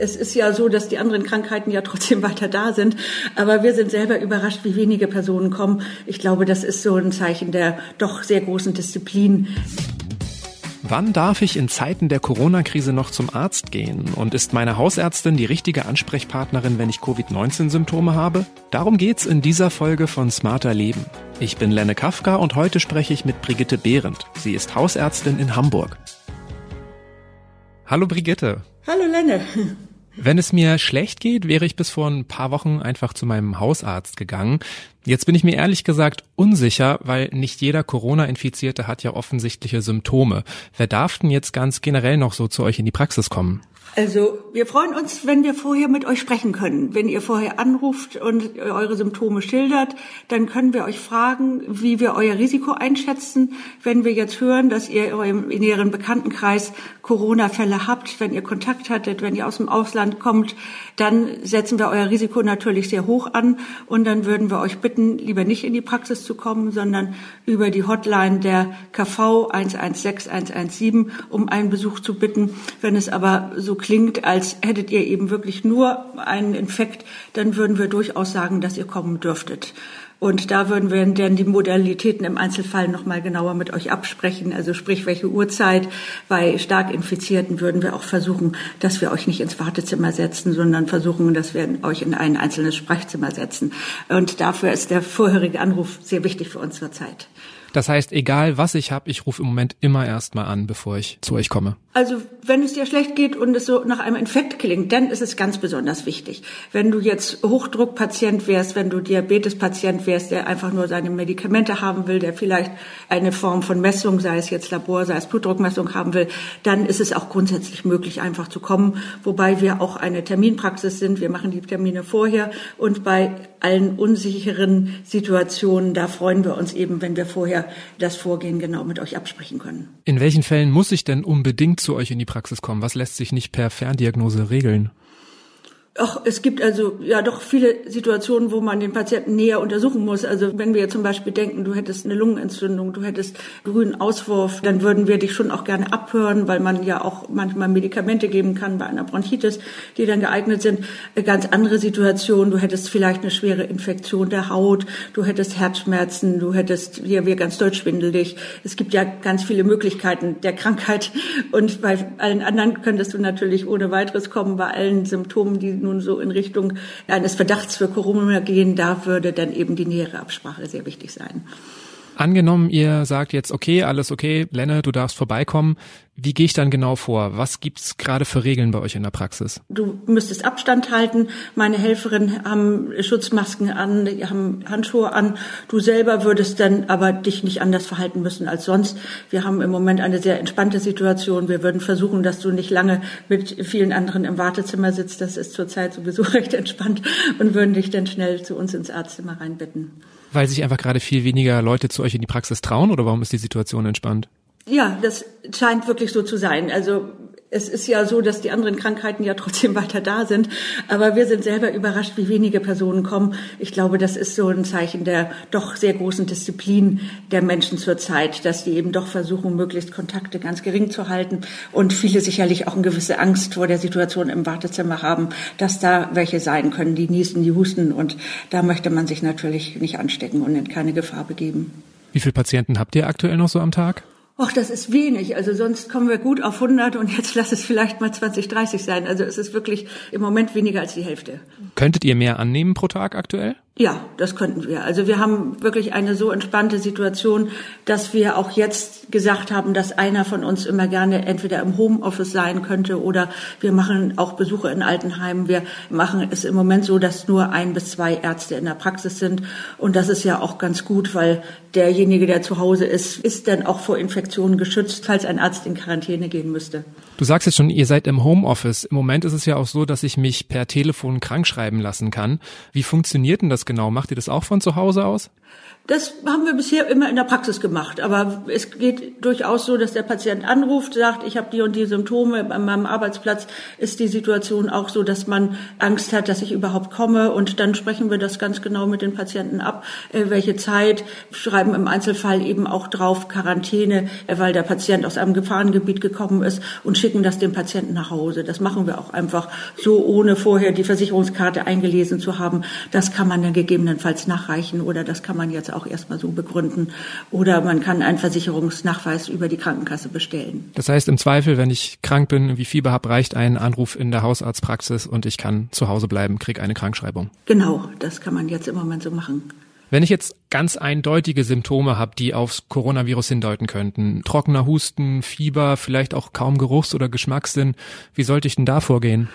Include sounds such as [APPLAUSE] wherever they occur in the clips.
Es ist ja so, dass die anderen Krankheiten ja trotzdem [LAUGHS] weiter da sind. Aber wir sind selber überrascht, wie wenige Personen kommen. Ich glaube, das ist so ein Zeichen der doch sehr großen Disziplin. Wann darf ich in Zeiten der Corona-Krise noch zum Arzt gehen? Und ist meine Hausärztin die richtige Ansprechpartnerin, wenn ich Covid-19-Symptome habe? Darum geht's in dieser Folge von Smarter Leben. Ich bin Lenne Kafka und heute spreche ich mit Brigitte Behrendt. Sie ist Hausärztin in Hamburg. Hallo Brigitte. Hallo Lenne. Wenn es mir schlecht geht, wäre ich bis vor ein paar Wochen einfach zu meinem Hausarzt gegangen. Jetzt bin ich mir ehrlich gesagt unsicher, weil nicht jeder Corona-Infizierte hat ja offensichtliche Symptome. Wer darf denn jetzt ganz generell noch so zu euch in die Praxis kommen? Also wir freuen uns, wenn wir vorher mit euch sprechen können. Wenn ihr vorher anruft und eure Symptome schildert, dann können wir euch fragen, wie wir euer Risiko einschätzen. Wenn wir jetzt hören, dass ihr in eurem näheren Bekanntenkreis Corona-Fälle habt, wenn ihr Kontakt hattet, wenn ihr aus dem Ausland kommt, dann setzen wir euer Risiko natürlich sehr hoch an und dann würden wir euch bitten, lieber nicht in die Praxis zu kommen, sondern über die Hotline der KV 116 117 um einen Besuch zu bitten. Wenn es aber so klingt, als hättet ihr eben wirklich nur einen Infekt, dann würden wir durchaus sagen, dass ihr kommen dürftet. Und da würden wir dann die Modalitäten im Einzelfall nochmal genauer mit euch absprechen. Also sprich, welche Uhrzeit. Bei stark Infizierten würden wir auch versuchen, dass wir euch nicht ins Wartezimmer setzen, sondern versuchen, dass wir euch in ein einzelnes Sprechzimmer setzen. Und dafür ist der vorherige Anruf sehr wichtig für uns zurzeit. Das heißt, egal was ich habe, ich rufe im Moment immer erstmal an, bevor ich zu euch komme. Also wenn es dir schlecht geht und es so nach einem Infekt klingt, dann ist es ganz besonders wichtig. Wenn du jetzt Hochdruckpatient wärst, wenn du Diabetespatient wärst, der einfach nur seine Medikamente haben will, der vielleicht eine Form von Messung, sei es jetzt Labor, sei es Blutdruckmessung haben will, dann ist es auch grundsätzlich möglich, einfach zu kommen. Wobei wir auch eine Terminpraxis sind. Wir machen die Termine vorher und bei allen unsicheren Situationen, da freuen wir uns eben, wenn wir vorher das Vorgehen genau mit euch absprechen können. In welchen Fällen muss ich denn unbedingt zu euch in die Praxis kommen? Was lässt sich nicht per Ferndiagnose regeln? Ach, es gibt also ja doch viele Situationen, wo man den Patienten näher untersuchen muss. Also wenn wir zum Beispiel denken, du hättest eine Lungenentzündung, du hättest grünen Auswurf, dann würden wir dich schon auch gerne abhören, weil man ja auch manchmal Medikamente geben kann bei einer Bronchitis, die dann geeignet sind. Ganz andere Situation, du hättest vielleicht eine schwere Infektion der Haut, du hättest Herzschmerzen, du hättest, hier wir ganz deutsch schwindelig. Es gibt ja ganz viele Möglichkeiten der Krankheit und bei allen anderen könntest du natürlich ohne weiteres kommen, bei allen Symptomen, die nun so in Richtung eines Verdachts für Corona gehen, da würde dann eben die nähere Absprache sehr wichtig sein. Angenommen, ihr sagt jetzt, okay, alles okay, Lenne, du darfst vorbeikommen. Wie gehe ich dann genau vor? Was gibt's gerade für Regeln bei euch in der Praxis? Du müsstest Abstand halten. Meine Helferinnen haben Schutzmasken an, haben Handschuhe an. Du selber würdest dann aber dich nicht anders verhalten müssen als sonst. Wir haben im Moment eine sehr entspannte Situation. Wir würden versuchen, dass du nicht lange mit vielen anderen im Wartezimmer sitzt. Das ist zurzeit sowieso [LAUGHS] recht entspannt und würden dich dann schnell zu uns ins Arztzimmer reinbitten. Weil sich einfach gerade viel weniger Leute zu euch in die Praxis trauen oder warum ist die Situation entspannt? Ja, das scheint wirklich so zu sein. Also es ist ja so, dass die anderen Krankheiten ja trotzdem [LAUGHS] weiter da sind. Aber wir sind selber überrascht, wie wenige Personen kommen. Ich glaube, das ist so ein Zeichen der doch sehr großen Disziplin der Menschen zurzeit, dass die eben doch versuchen, möglichst Kontakte ganz gering zu halten und viele sicherlich auch eine gewisse Angst vor der Situation im Wartezimmer haben, dass da welche sein können, die niesen, die husten. Und da möchte man sich natürlich nicht anstecken und in keine Gefahr begeben. Wie viele Patienten habt ihr aktuell noch so am Tag? Ach, das ist wenig. Also sonst kommen wir gut auf 100 und jetzt lass es vielleicht mal 20, 30 sein. Also es ist wirklich im Moment weniger als die Hälfte. Könntet ihr mehr annehmen pro Tag aktuell? Ja, das könnten wir. Also wir haben wirklich eine so entspannte Situation, dass wir auch jetzt gesagt haben, dass einer von uns immer gerne entweder im Homeoffice sein könnte oder wir machen auch Besuche in Altenheimen. Wir machen es im Moment so, dass nur ein bis zwei Ärzte in der Praxis sind. Und das ist ja auch ganz gut, weil derjenige, der zu Hause ist, ist dann auch vor Infektionen geschützt, falls ein Arzt in Quarantäne gehen müsste. Du sagst jetzt schon, ihr seid im Homeoffice. Im Moment ist es ja auch so, dass ich mich per Telefon krank schreiben lassen kann. Wie funktioniert denn das genau? Macht ihr das auch von zu Hause aus? Das haben wir bisher immer in der Praxis gemacht. Aber es geht durchaus so, dass der Patient anruft, sagt, ich habe die und die Symptome. An meinem Arbeitsplatz ist die Situation auch so, dass man Angst hat, dass ich überhaupt komme. Und dann sprechen wir das ganz genau mit den Patienten ab, äh, welche Zeit, schreiben im Einzelfall eben auch drauf Quarantäne, äh, weil der Patient aus einem Gefahrengebiet gekommen ist und schicken das dem Patienten nach Hause. Das machen wir auch einfach so, ohne vorher die Versicherungskarte eingelesen zu haben. Das kann man dann gegebenenfalls nachreichen oder das kann man jetzt auch erstmal so begründen. Oder man kann einen Versicherungsnachweis über die Krankenkasse bestellen. Das heißt, im Zweifel, wenn ich krank bin, wie Fieber habe, reicht ein Anruf in der Hausarztpraxis und ich kann zu Hause bleiben, kriege eine Krankschreibung. Genau, das kann man jetzt im Moment so machen. Wenn ich jetzt ganz eindeutige Symptome habe, die aufs Coronavirus hindeuten könnten, trockener Husten, Fieber, vielleicht auch kaum Geruchs- oder Geschmackssinn, wie sollte ich denn da vorgehen?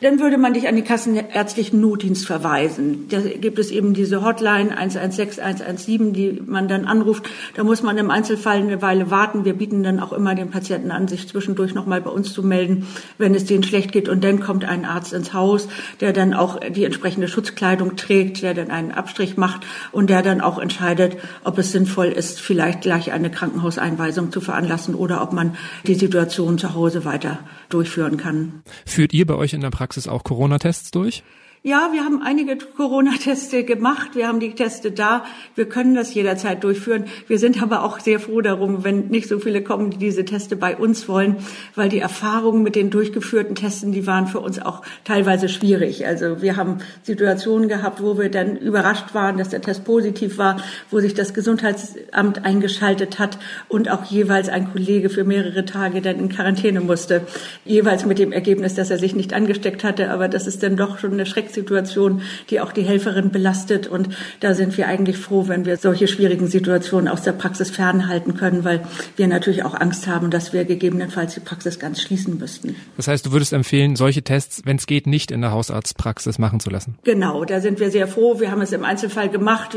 Dann würde man dich an die kassenärztlichen Notdienst verweisen. Da gibt es eben diese Hotline 116, 117, die man dann anruft. Da muss man im Einzelfall eine Weile warten. Wir bieten dann auch immer den Patienten an, sich zwischendurch nochmal bei uns zu melden, wenn es denen schlecht geht. Und dann kommt ein Arzt ins Haus, der dann auch die entsprechende Schutzkleidung trägt, der dann einen Abstrich macht und der dann auch entscheidet, ob es sinnvoll ist, vielleicht gleich eine Krankenhauseinweisung zu veranlassen oder ob man die Situation zu Hause weiter durchführen kann. Führt ihr bei euch in der Praxis Praxis auch Corona-Tests durch? Ja, wir haben einige Corona-Teste gemacht. Wir haben die Teste da. Wir können das jederzeit durchführen. Wir sind aber auch sehr froh darum, wenn nicht so viele kommen, die diese Teste bei uns wollen, weil die Erfahrungen mit den durchgeführten Testen, die waren für uns auch teilweise schwierig. Also wir haben Situationen gehabt, wo wir dann überrascht waren, dass der Test positiv war, wo sich das Gesundheitsamt eingeschaltet hat und auch jeweils ein Kollege für mehrere Tage dann in Quarantäne musste. Jeweils mit dem Ergebnis, dass er sich nicht angesteckt hatte. Aber das ist dann doch schon eine Schreck Konfliktsituation, die auch die Helferin belastet. Und da sind wir eigentlich froh, wenn wir solche schwierigen Situationen aus der Praxis fernhalten können, weil wir natürlich auch Angst haben, dass wir gegebenenfalls die Praxis ganz schließen müssten. Das heißt, du würdest empfehlen, solche Tests, wenn es geht, nicht in der Hausarztpraxis machen zu lassen? Genau, da sind wir sehr froh. Wir haben es im Einzelfall gemacht,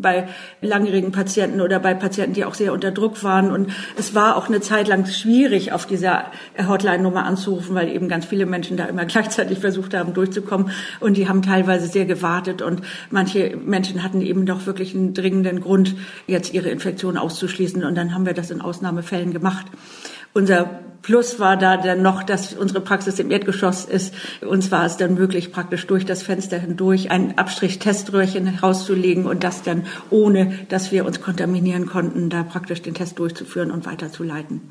bei langjährigen Patienten oder bei Patienten, die auch sehr unter Druck waren. Und es war auch eine Zeit lang schwierig, auf dieser Hotline-Nummer anzurufen, weil eben ganz viele Menschen da immer [LAUGHS] gleichzeitig versucht haben, durchzukommen. Und und die haben teilweise sehr gewartet und manche Menschen hatten eben doch wirklich einen dringenden Grund, jetzt ihre Infektion auszuschließen und dann haben wir das in Ausnahmefällen gemacht. Unser Plus war da dann noch, dass unsere Praxis im Erdgeschoss ist. Uns war es dann möglich, praktisch durch das Fenster hindurch ein Abstrich-Teströhrchen herauszulegen und das dann, ohne dass wir uns kontaminieren konnten, da praktisch den Test durchzuführen und weiterzuleiten.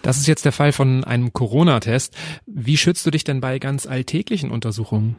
Das ist jetzt der Fall von einem Corona-Test. Wie schützt du dich denn bei ganz alltäglichen Untersuchungen?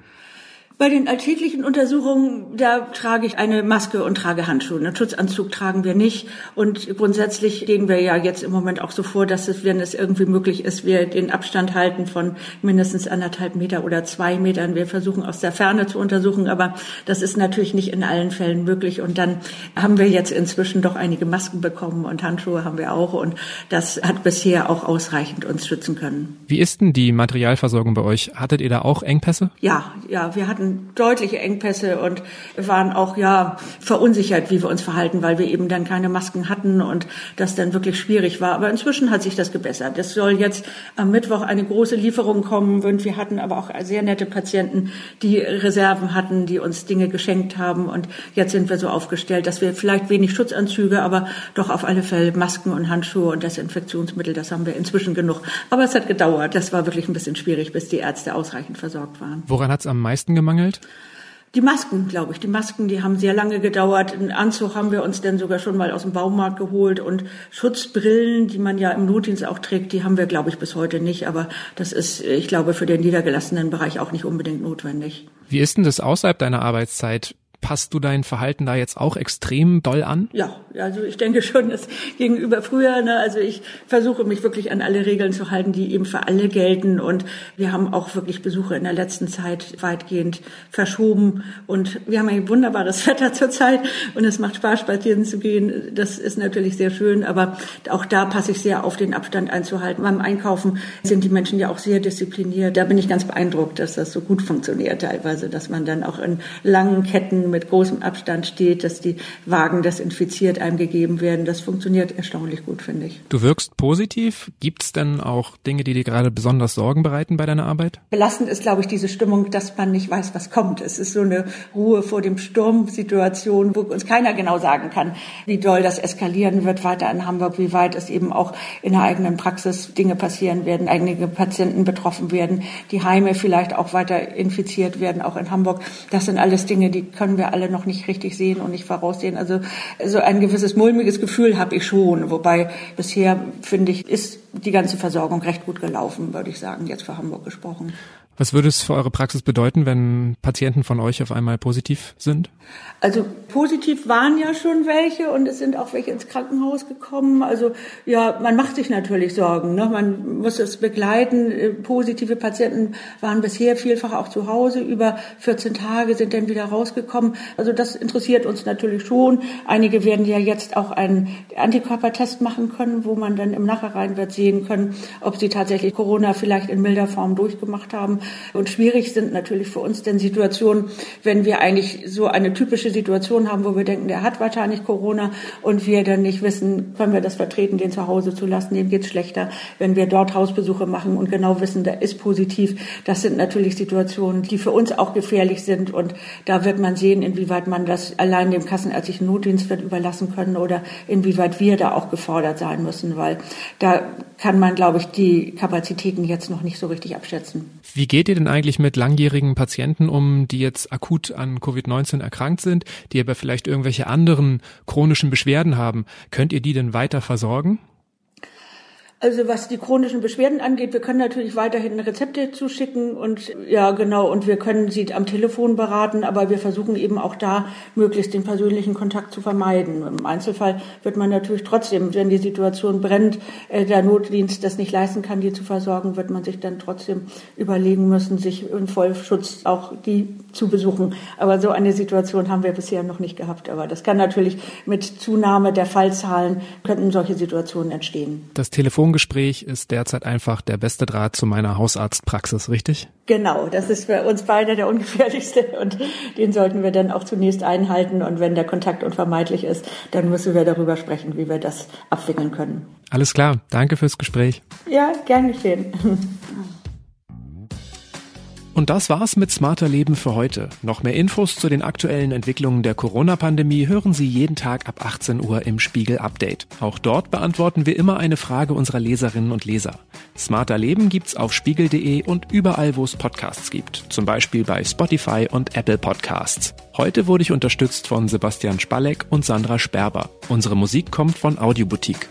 Bei den alltäglichen Untersuchungen, da trage ich eine Maske und trage Handschuhe. Einen Schutzanzug tragen wir nicht. Und grundsätzlich gehen wir ja jetzt im Moment auch so vor, dass es, wenn es irgendwie möglich ist, wir den Abstand halten von mindestens anderthalb Meter oder zwei Metern. Wir versuchen aus der Ferne zu untersuchen, aber das ist natürlich nicht in allen Fällen möglich. Und dann haben wir jetzt inzwischen doch einige Masken bekommen und Handschuhe haben wir auch. Und das hat bisher auch ausreichend uns schützen können. Wie ist denn die Materialversorgung bei euch? Hattet ihr da auch Engpässe? Ja, ja, wir hatten hatten deutliche Engpässe und waren auch ja verunsichert, wie wir uns verhalten, weil wir eben dann keine Masken hatten und das dann wirklich schwierig war. Aber inzwischen hat sich das gebessert. Es soll jetzt am Mittwoch eine große Lieferung kommen und wir hatten aber auch sehr nette Patienten, die Reserven hatten, die uns Dinge geschenkt haben und jetzt sind wir so aufgestellt, dass wir vielleicht wenig Schutzanzüge, aber doch auf alle Fälle Masken und Handschuhe und Desinfektionsmittel, das haben wir inzwischen genug. Aber es hat gedauert. Das war wirklich ein bisschen schwierig, bis die Ärzte ausreichend versorgt waren. Woran hat es am meisten gemangelt? Gemangelt? Die Masken, glaube ich. Die Masken, die haben sehr lange gedauert. Einen Anzug haben wir uns dann sogar schon mal aus dem Baumarkt geholt und Schutzbrillen, die man ja im Notdienst auch trägt, die haben wir, glaube ich, bis heute nicht. Aber das ist, ich glaube, für den niedergelassenen Bereich auch nicht unbedingt notwendig. Wie ist denn das außerhalb deiner Arbeitszeit? Passt du dein Verhalten da jetzt auch extrem doll an? Ja, also ich denke schon, dass gegenüber früher, ne, also ich versuche mich wirklich an alle Regeln zu halten, die eben für alle gelten. Und wir haben auch wirklich Besuche in der letzten Zeit weitgehend verschoben. Und wir haben ein wunderbares [LAUGHS] Wetter zurzeit und es macht Spaß, spazieren zu gehen. Das ist natürlich sehr schön, aber auch da passe ich sehr auf, den Abstand einzuhalten. Beim Einkaufen sind die Menschen ja auch sehr diszipliniert. Da bin ich ganz beeindruckt, dass das so gut funktioniert teilweise, dass man dann auch in langen Ketten mit großem Abstand steht, dass die Wagen desinfiziert einem gegeben werden. Das funktioniert erstaunlich gut, finde ich. Du wirkst positiv. Gibt es denn auch Dinge, die dir gerade besonders Sorgen bereiten bei deiner Arbeit? Belastend ist, glaube ich, diese Stimmung, dass man nicht weiß, was kommt. Es ist so eine Ruhe vor dem Sturm-Situation, wo uns keiner genau sagen kann, wie doll das eskalieren wird weiter in Hamburg, wie weit es eben auch in der eigenen Praxis Dinge passieren werden, einige Patienten betroffen werden, die Heime vielleicht auch weiter infiziert werden, auch in Hamburg. Das sind alles Dinge, die können wir alle noch nicht richtig sehen und nicht voraussehen. Also so ein gewisses mulmiges Gefühl habe ich schon, wobei bisher finde ich, ist die ganze Versorgung recht gut gelaufen, würde ich sagen, jetzt für Hamburg gesprochen. Was würde es für eure Praxis bedeuten, wenn Patienten von euch auf einmal positiv sind? Also positiv waren ja schon welche und es sind auch welche ins Krankenhaus gekommen. Also ja, man macht sich natürlich Sorgen. Ne? Man muss es begleiten. Äh, positive Patienten waren bisher vielfach auch zu Hause. Über 14 Tage sind dann wieder rausgekommen. Also das interessiert uns natürlich schon. Einige werden ja jetzt auch einen Antikörpertest machen können, wo man dann im Nachhinein wird sehen können, ob sie tatsächlich Corona vielleicht in milder Form durchgemacht haben. Und schwierig sind natürlich für uns denn Situationen, wenn wir eigentlich so eine typische Situation haben, wo wir denken, der hat wahrscheinlich Corona und wir dann nicht wissen, können wir das vertreten, den zu Hause zu lassen, dem geht's schlechter. Wenn wir dort Hausbesuche machen und genau wissen, der ist positiv, das sind natürlich Situationen, die für uns auch gefährlich sind und da wird man sehen, inwieweit man das allein dem kassenärztlichen Notdienst wird überlassen können oder inwieweit wir da auch gefordert sein müssen, weil da kann man, glaube ich, die Kapazitäten jetzt noch nicht so richtig abschätzen. Wie geht ihr denn eigentlich mit langjährigen Patienten um, die jetzt akut an Covid-19 erkrankt sind, die aber vielleicht irgendwelche anderen chronischen Beschwerden haben? Könnt ihr die denn weiter versorgen? Also was die chronischen Beschwerden angeht, wir können natürlich weiterhin Rezepte zuschicken und ja genau und wir können sie am Telefon beraten, aber wir versuchen eben auch da möglichst den persönlichen Kontakt zu vermeiden. Im Einzelfall wird man natürlich trotzdem, wenn die Situation brennt, äh, der Notdienst das nicht leisten kann, die zu versorgen, wird man sich dann trotzdem überlegen müssen, sich in Vollschutz auch die zu besuchen. Aber so eine Situation haben wir bisher noch nicht gehabt. Aber das kann natürlich mit Zunahme der Fallzahlen könnten solche Situationen entstehen. Das Telefon Telefongespräch ist derzeit einfach der beste Draht zu meiner Hausarztpraxis, richtig? Genau, das ist für uns beide der ungefährlichste und den sollten wir dann auch zunächst einhalten. Und wenn der Kontakt unvermeidlich ist, dann müssen wir darüber sprechen, wie wir das abwickeln können. Alles klar, danke fürs Gespräch. Ja, gern geschehen. Und das war's mit Smarter Leben für heute. Noch mehr Infos zu den aktuellen Entwicklungen der Corona-Pandemie hören Sie jeden Tag ab 18 Uhr im Spiegel Update. Auch dort beantworten wir immer eine Frage unserer Leserinnen und Leser. Smarter Leben gibt's auf spiegel.de und überall, wo es Podcasts gibt. Zum Beispiel bei Spotify und Apple Podcasts. Heute wurde ich unterstützt von Sebastian Spalleck und Sandra Sperber. Unsere Musik kommt von Audioboutique.